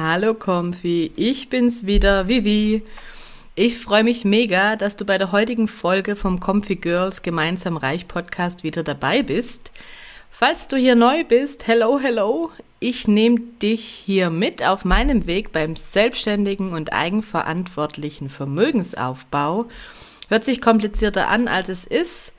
Hallo Comfy, ich bin's wieder, Vivi. Ich freue mich mega, dass du bei der heutigen Folge vom Comfy Girls Gemeinsam Reich Podcast wieder dabei bist. Falls du hier neu bist, hello, hello. Ich nehme dich hier mit auf meinem Weg beim selbstständigen und eigenverantwortlichen Vermögensaufbau. Hört sich komplizierter an, als es ist.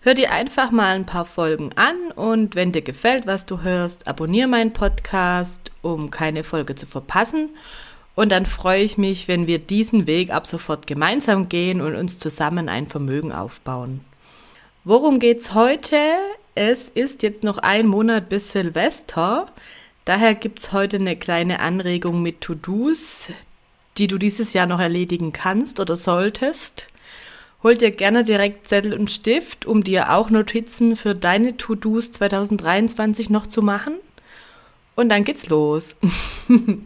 Hör dir einfach mal ein paar Folgen an und wenn dir gefällt, was du hörst, abonniere meinen Podcast, um keine Folge zu verpassen. Und dann freue ich mich, wenn wir diesen Weg ab sofort gemeinsam gehen und uns zusammen ein Vermögen aufbauen. Worum geht's heute? Es ist jetzt noch ein Monat bis Silvester. Daher gibt's heute eine kleine Anregung mit To-Dos, die du dieses Jahr noch erledigen kannst oder solltest. Hol dir gerne direkt Zettel und Stift, um dir auch Notizen für deine To-Dos 2023 noch zu machen. Und dann geht's los.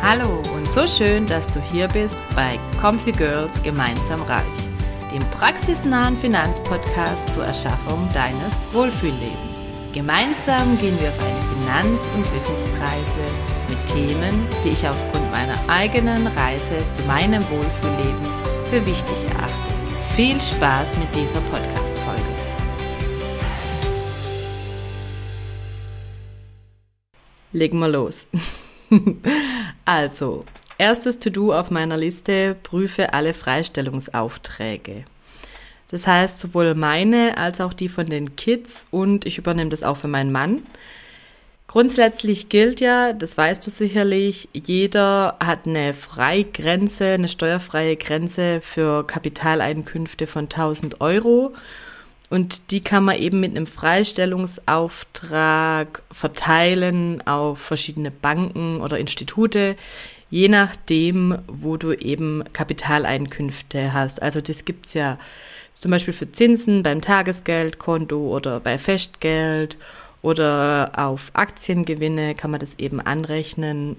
Hallo und so schön, dass du hier bist bei Comfy Girls Gemeinsam Reich, dem praxisnahen Finanzpodcast zur Erschaffung deines Wohlfühllebens. Gemeinsam gehen wir auf eine Finanz- und Wissensreise mit Themen, die ich aufgrund meiner eigenen Reise zu meinem Wohlfühlleben für wichtig erachte. Viel Spaß mit dieser Podcast-Folge. Legen wir los. also, erstes To-Do auf meiner Liste, prüfe alle Freistellungsaufträge. Das heißt, sowohl meine als auch die von den Kids und ich übernehme das auch für meinen Mann. Grundsätzlich gilt ja, das weißt du sicherlich, jeder hat eine Freigrenze, eine steuerfreie Grenze für Kapitaleinkünfte von 1000 Euro. Und die kann man eben mit einem Freistellungsauftrag verteilen auf verschiedene Banken oder Institute, je nachdem, wo du eben Kapitaleinkünfte hast. Also das gibt's ja zum Beispiel für Zinsen beim Tagesgeldkonto oder bei Festgeld oder auf Aktiengewinne kann man das eben anrechnen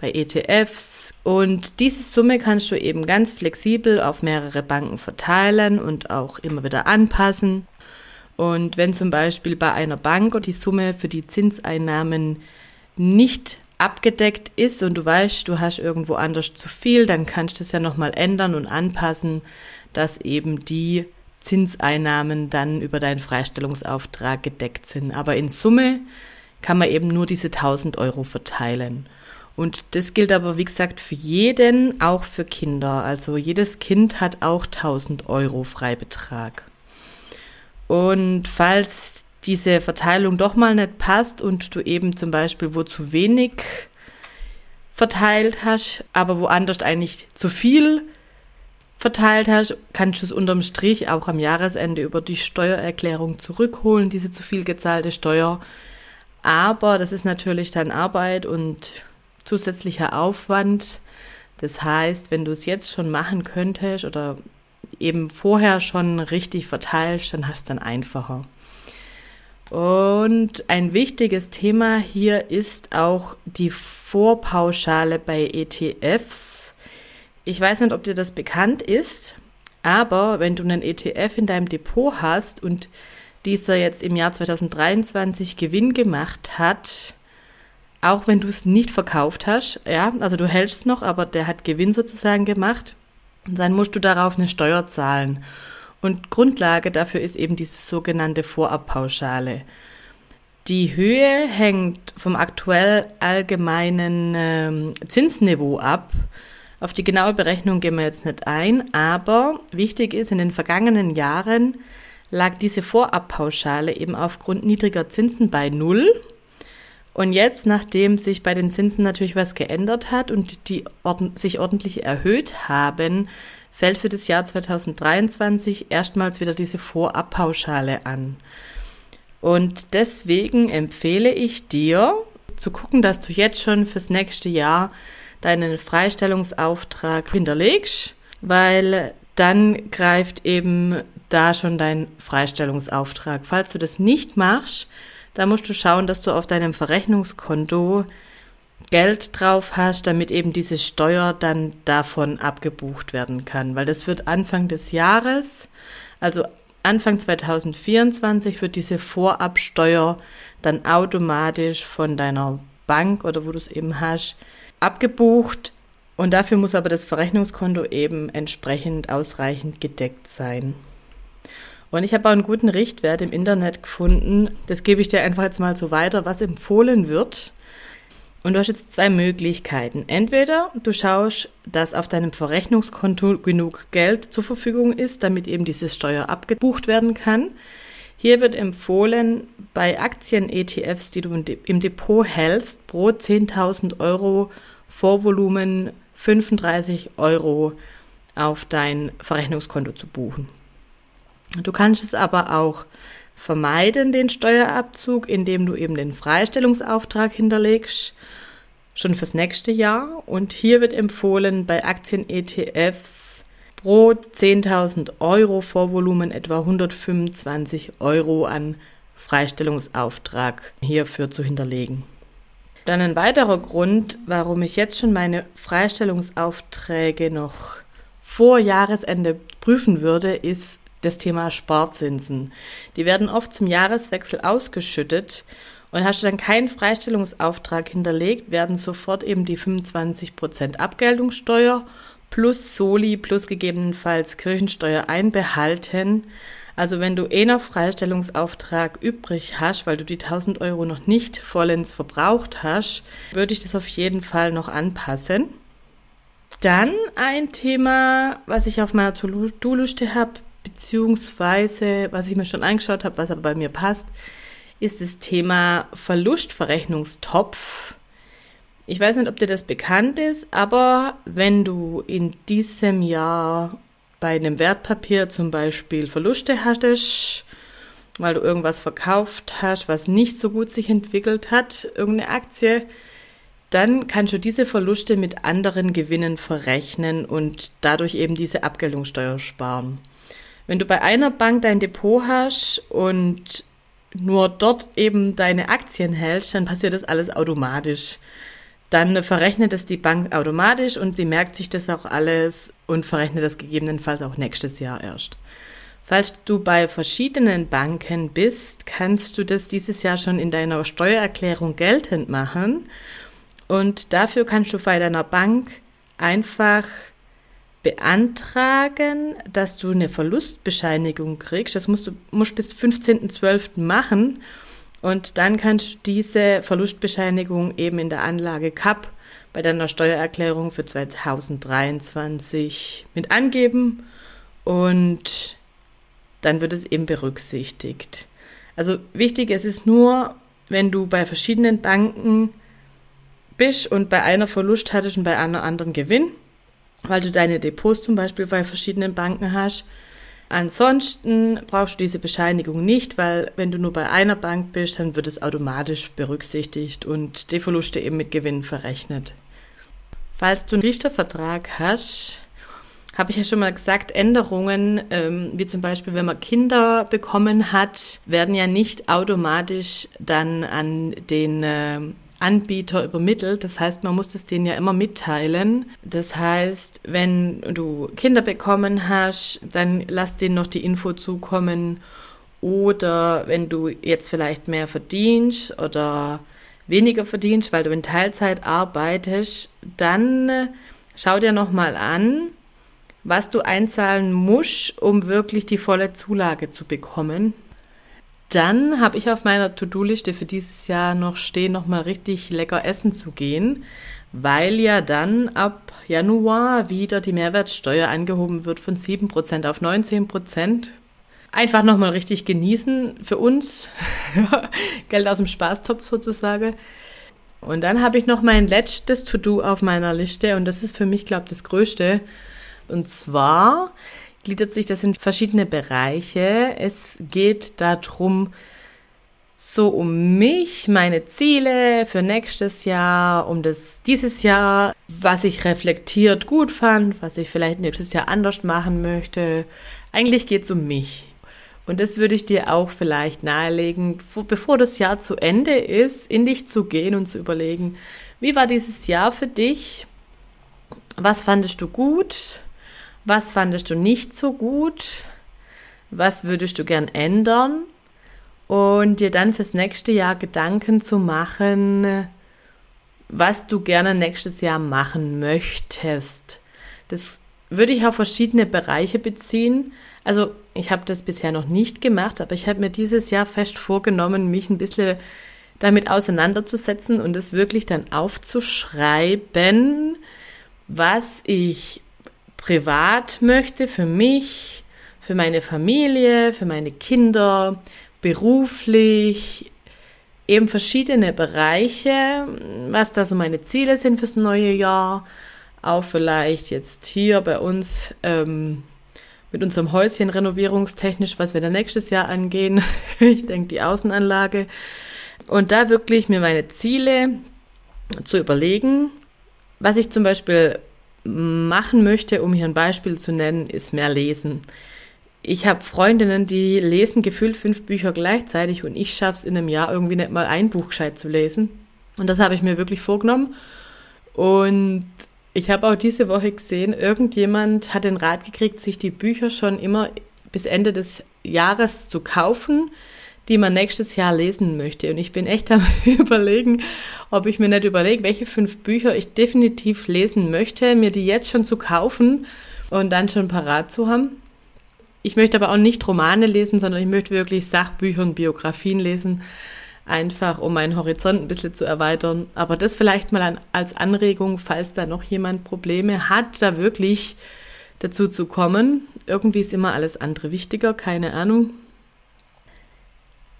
bei ETFs. Und diese Summe kannst du eben ganz flexibel auf mehrere Banken verteilen und auch immer wieder anpassen. Und wenn zum Beispiel bei einer Bank die Summe für die Zinseinnahmen nicht abgedeckt ist und du weißt, du hast irgendwo anders zu viel, dann kannst du es ja nochmal ändern und anpassen, dass eben die Zinseinnahmen dann über deinen Freistellungsauftrag gedeckt sind. Aber in Summe kann man eben nur diese 1000 Euro verteilen. Und das gilt aber, wie gesagt, für jeden, auch für Kinder. Also jedes Kind hat auch 1000 Euro Freibetrag. Und falls diese Verteilung doch mal nicht passt und du eben zum Beispiel wo zu wenig verteilt hast, aber woanders eigentlich zu viel verteilt hast, kannst du es unterm Strich auch am Jahresende über die Steuererklärung zurückholen, diese zu viel gezahlte Steuer. Aber das ist natürlich dann Arbeit und zusätzlicher Aufwand. Das heißt, wenn du es jetzt schon machen könntest oder eben vorher schon richtig verteilst, dann hast du es dann einfacher. Und ein wichtiges Thema hier ist auch die Vorpauschale bei ETFs. Ich weiß nicht, ob dir das bekannt ist, aber wenn du einen ETF in deinem Depot hast und dieser jetzt im Jahr 2023 Gewinn gemacht hat, auch wenn du es nicht verkauft hast, ja, also du hältst es noch, aber der hat Gewinn sozusagen gemacht, dann musst du darauf eine Steuer zahlen. Und Grundlage dafür ist eben diese sogenannte Vorabpauschale. Die Höhe hängt vom aktuell allgemeinen ähm, Zinsniveau ab. Auf die genaue Berechnung gehen wir jetzt nicht ein, aber wichtig ist, in den vergangenen Jahren lag diese Vorabpauschale eben aufgrund niedriger Zinsen bei Null. Und jetzt, nachdem sich bei den Zinsen natürlich was geändert hat und die ord sich ordentlich erhöht haben, fällt für das Jahr 2023 erstmals wieder diese Vorabpauschale an. Und deswegen empfehle ich dir zu gucken, dass du jetzt schon fürs nächste Jahr deinen Freistellungsauftrag hinterlegst, weil dann greift eben da schon dein Freistellungsauftrag. Falls du das nicht machst, dann musst du schauen, dass du auf deinem Verrechnungskonto Geld drauf hast, damit eben diese Steuer dann davon abgebucht werden kann. Weil das wird Anfang des Jahres, also Anfang 2024 wird diese Vorabsteuer dann automatisch von deiner Bank oder wo du es eben hast, abgebucht. Und dafür muss aber das Verrechnungskonto eben entsprechend ausreichend gedeckt sein. Und ich habe auch einen guten Richtwert im Internet gefunden. Das gebe ich dir einfach jetzt mal so weiter, was empfohlen wird. Und du hast jetzt zwei Möglichkeiten. Entweder du schaust, dass auf deinem Verrechnungskonto genug Geld zur Verfügung ist, damit eben diese Steuer abgebucht werden kann. Hier wird empfohlen, bei Aktien-ETFs, die du im Depot hältst, pro 10.000 Euro Vorvolumen 35 Euro auf dein Verrechnungskonto zu buchen. Du kannst es aber auch vermeiden, den Steuerabzug, indem du eben den Freistellungsauftrag hinterlegst, schon fürs nächste Jahr. Und hier wird empfohlen, bei Aktien-ETFs pro 10.000 Euro Vorvolumen etwa 125 Euro an Freistellungsauftrag hierfür zu hinterlegen. Dann ein weiterer Grund, warum ich jetzt schon meine Freistellungsaufträge noch vor Jahresende prüfen würde, ist das Thema Sparzinsen. Die werden oft zum Jahreswechsel ausgeschüttet und hast du dann keinen Freistellungsauftrag hinterlegt, werden sofort eben die 25% Abgeltungssteuer plus Soli plus gegebenenfalls Kirchensteuer einbehalten. Also wenn du eh noch Freistellungsauftrag übrig hast, weil du die 1000 Euro noch nicht vollends verbraucht hast, würde ich das auf jeden Fall noch anpassen. Dann ein Thema, was ich auf meiner To-Do-Liste habe, beziehungsweise was ich mir schon angeschaut habe, was aber bei mir passt, ist das Thema Verlustverrechnungstopf. Ich weiß nicht, ob dir das bekannt ist, aber wenn du in diesem Jahr bei einem Wertpapier zum Beispiel Verluste hattest, weil du irgendwas verkauft hast, was nicht so gut sich entwickelt hat, irgendeine Aktie, dann kannst du diese Verluste mit anderen Gewinnen verrechnen und dadurch eben diese Abgeltungssteuer sparen. Wenn du bei einer Bank dein Depot hast und nur dort eben deine Aktien hältst, dann passiert das alles automatisch. Dann verrechnet es die Bank automatisch und sie merkt sich das auch alles und verrechnet das gegebenenfalls auch nächstes Jahr erst. Falls du bei verschiedenen Banken bist, kannst du das dieses Jahr schon in deiner Steuererklärung geltend machen. Und dafür kannst du bei deiner Bank einfach beantragen, dass du eine Verlustbescheinigung kriegst. Das musst du musst bis 15.12. machen. Und dann kannst du diese Verlustbescheinigung eben in der Anlage CAP bei deiner Steuererklärung für 2023 mit angeben und dann wird es eben berücksichtigt. Also wichtig es ist nur, wenn du bei verschiedenen Banken bist und bei einer Verlust hattest und bei einer anderen Gewinn, weil du deine Depots zum Beispiel bei verschiedenen Banken hast. Ansonsten brauchst du diese Bescheinigung nicht, weil wenn du nur bei einer Bank bist, dann wird es automatisch berücksichtigt und die Verluste eben mit Gewinn verrechnet. Falls du einen Richtervertrag hast, habe ich ja schon mal gesagt, Änderungen, ähm, wie zum Beispiel, wenn man Kinder bekommen hat, werden ja nicht automatisch dann an den äh, Anbieter übermittelt. Das heißt, man muss das denen ja immer mitteilen. Das heißt, wenn du Kinder bekommen hast, dann lass denen noch die Info zukommen. Oder wenn du jetzt vielleicht mehr verdienst oder weniger verdienst, weil du in Teilzeit arbeitest, dann schau dir nochmal an, was du einzahlen musst, um wirklich die volle Zulage zu bekommen. Dann habe ich auf meiner To-Do-Liste für dieses Jahr noch stehen, noch mal richtig lecker essen zu gehen, weil ja dann ab Januar wieder die Mehrwertsteuer angehoben wird von 7% auf 19%. Einfach noch mal richtig genießen für uns. Geld aus dem Spaßtopf sozusagen. Und dann habe ich noch mein letztes To-Do auf meiner Liste und das ist für mich, glaube ich, das Größte. Und zwar gliedert sich das in verschiedene Bereiche. Es geht darum, so um mich, meine Ziele für nächstes Jahr, um das dieses Jahr, was ich reflektiert gut fand, was ich vielleicht nächstes Jahr anders machen möchte. Eigentlich geht es um mich. Und das würde ich dir auch vielleicht nahelegen, bevor das Jahr zu Ende ist, in dich zu gehen und zu überlegen, wie war dieses Jahr für dich? Was fandest du gut? Was fandest du nicht so gut? Was würdest du gern ändern? und dir dann fürs nächste Jahr Gedanken zu machen, was du gerne nächstes Jahr machen möchtest. Das würde ich auf verschiedene Bereiche beziehen. Also ich habe das bisher noch nicht gemacht, aber ich habe mir dieses Jahr fest vorgenommen, mich ein bisschen damit auseinanderzusetzen und es wirklich dann aufzuschreiben, was ich privat möchte für mich, für meine Familie, für meine Kinder, beruflich, eben verschiedene Bereiche, was da so meine Ziele sind fürs neue Jahr. Auch vielleicht jetzt hier bei uns ähm, mit unserem Häuschen renovierungstechnisch, was wir dann nächstes Jahr angehen. ich denke, die Außenanlage. Und da wirklich mir meine Ziele zu überlegen. Was ich zum Beispiel machen möchte, um hier ein Beispiel zu nennen, ist mehr lesen. Ich habe Freundinnen, die lesen gefühlt fünf Bücher gleichzeitig und ich schaffe es in einem Jahr irgendwie nicht mal ein Buch gescheit zu lesen. Und das habe ich mir wirklich vorgenommen. Und ich habe auch diese Woche gesehen, irgendjemand hat den Rat gekriegt, sich die Bücher schon immer bis Ende des Jahres zu kaufen, die man nächstes Jahr lesen möchte. Und ich bin echt am Überlegen, ob ich mir nicht überlege, welche fünf Bücher ich definitiv lesen möchte, mir die jetzt schon zu kaufen und dann schon parat zu haben. Ich möchte aber auch nicht Romane lesen, sondern ich möchte wirklich Sachbücher und Biografien lesen, einfach um meinen Horizont ein bisschen zu erweitern. Aber das vielleicht mal an, als Anregung, falls da noch jemand Probleme hat, da wirklich dazu zu kommen. Irgendwie ist immer alles andere wichtiger, keine Ahnung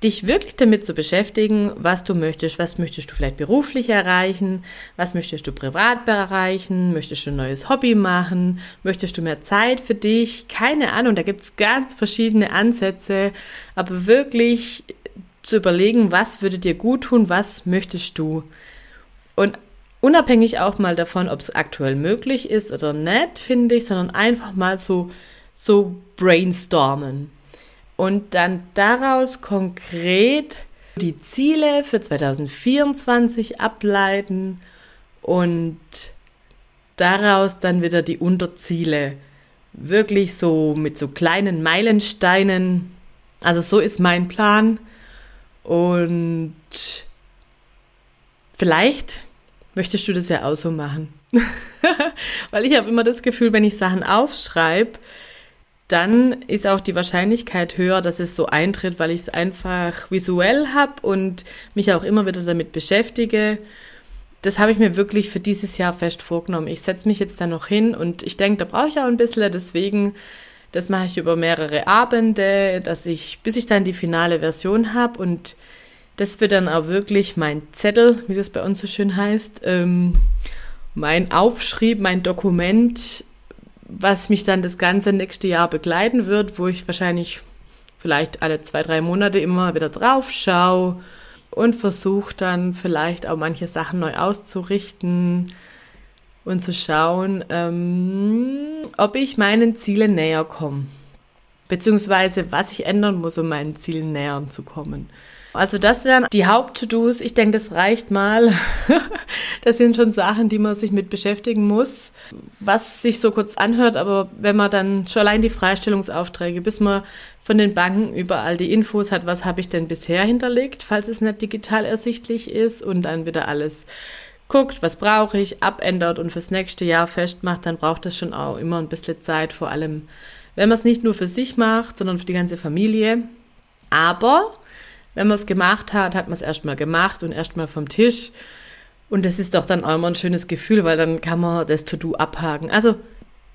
dich wirklich damit zu beschäftigen, was du möchtest, was möchtest du vielleicht beruflich erreichen, was möchtest du privat erreichen, möchtest du ein neues Hobby machen, möchtest du mehr Zeit für dich, keine Ahnung, da gibt's ganz verschiedene Ansätze, aber wirklich zu überlegen, was würde dir gut tun, was möchtest du. Und unabhängig auch mal davon, ob es aktuell möglich ist oder nicht, finde ich, sondern einfach mal so, so brainstormen und dann daraus konkret die Ziele für 2024 ableiten und daraus dann wieder die Unterziele wirklich so mit so kleinen Meilensteinen. Also so ist mein Plan und vielleicht möchtest du das ja auch so machen. Weil ich habe immer das Gefühl, wenn ich Sachen aufschreibe, dann ist auch die Wahrscheinlichkeit höher, dass es so eintritt, weil ich es einfach visuell habe und mich auch immer wieder damit beschäftige. Das habe ich mir wirklich für dieses Jahr fest vorgenommen. Ich setze mich jetzt da noch hin und ich denke, da brauche ich auch ein bisschen, deswegen, das mache ich über mehrere Abende, dass ich, bis ich dann die finale Version habe und das wird dann auch wirklich mein Zettel, wie das bei uns so schön heißt, ähm, mein Aufschrieb, mein Dokument, was mich dann das ganze nächste Jahr begleiten wird, wo ich wahrscheinlich vielleicht alle zwei, drei Monate immer wieder drauf schaue und versuche dann vielleicht auch manche Sachen neu auszurichten und zu schauen, ähm, ob ich meinen Zielen näher komme. Beziehungsweise was ich ändern muss, um meinen Zielen näher zu kommen. Also das wären die Haupt-To-Dos. Ich denke, das reicht mal. das sind schon Sachen, die man sich mit beschäftigen muss. Was sich so kurz anhört, aber wenn man dann schon allein die Freistellungsaufträge, bis man von den Banken überall die Infos hat, was habe ich denn bisher hinterlegt, falls es nicht digital ersichtlich ist und dann wieder alles guckt, was brauche ich, abändert und fürs nächste Jahr festmacht, dann braucht das schon auch immer ein bisschen Zeit, vor allem wenn man es nicht nur für sich macht, sondern für die ganze Familie. Aber wenn man es gemacht hat, hat man es erstmal gemacht und erstmal vom Tisch. Und das ist doch dann auch immer ein schönes Gefühl, weil dann kann man das To-Do abhaken. Also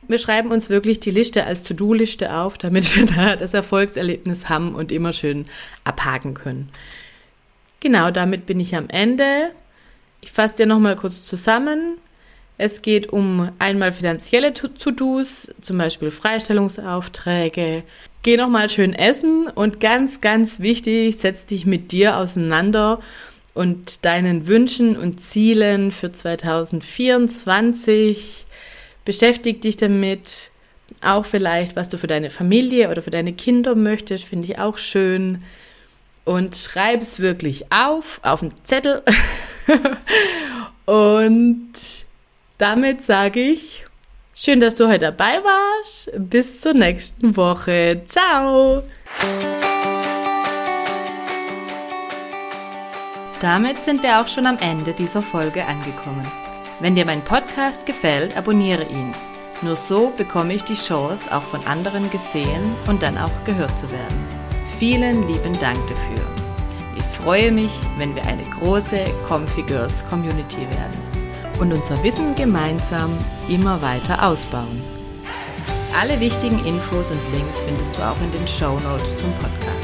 wir schreiben uns wirklich die Liste als To-Do-Liste auf, damit wir da das Erfolgserlebnis haben und immer schön abhaken können. Genau, damit bin ich am Ende. Ich fasse dir nochmal kurz zusammen. Es geht um einmal finanzielle To-Dos, zum Beispiel Freistellungsaufträge, Geh nochmal schön essen und ganz, ganz wichtig, setz dich mit dir auseinander und deinen Wünschen und Zielen für 2024. Beschäftig dich damit. Auch vielleicht, was du für deine Familie oder für deine Kinder möchtest, finde ich auch schön. Und schreib es wirklich auf, auf den Zettel. und damit sage ich Schön, dass du heute dabei warst. Bis zur nächsten Woche. Ciao. Damit sind wir auch schon am Ende dieser Folge angekommen. Wenn dir mein Podcast gefällt, abonniere ihn. Nur so bekomme ich die Chance, auch von anderen gesehen und dann auch gehört zu werden. Vielen lieben Dank dafür. Ich freue mich, wenn wir eine große Comfy Girls Community werden und unser Wissen gemeinsam immer weiter ausbauen. Alle wichtigen Infos und Links findest du auch in den Show Notes zum Podcast.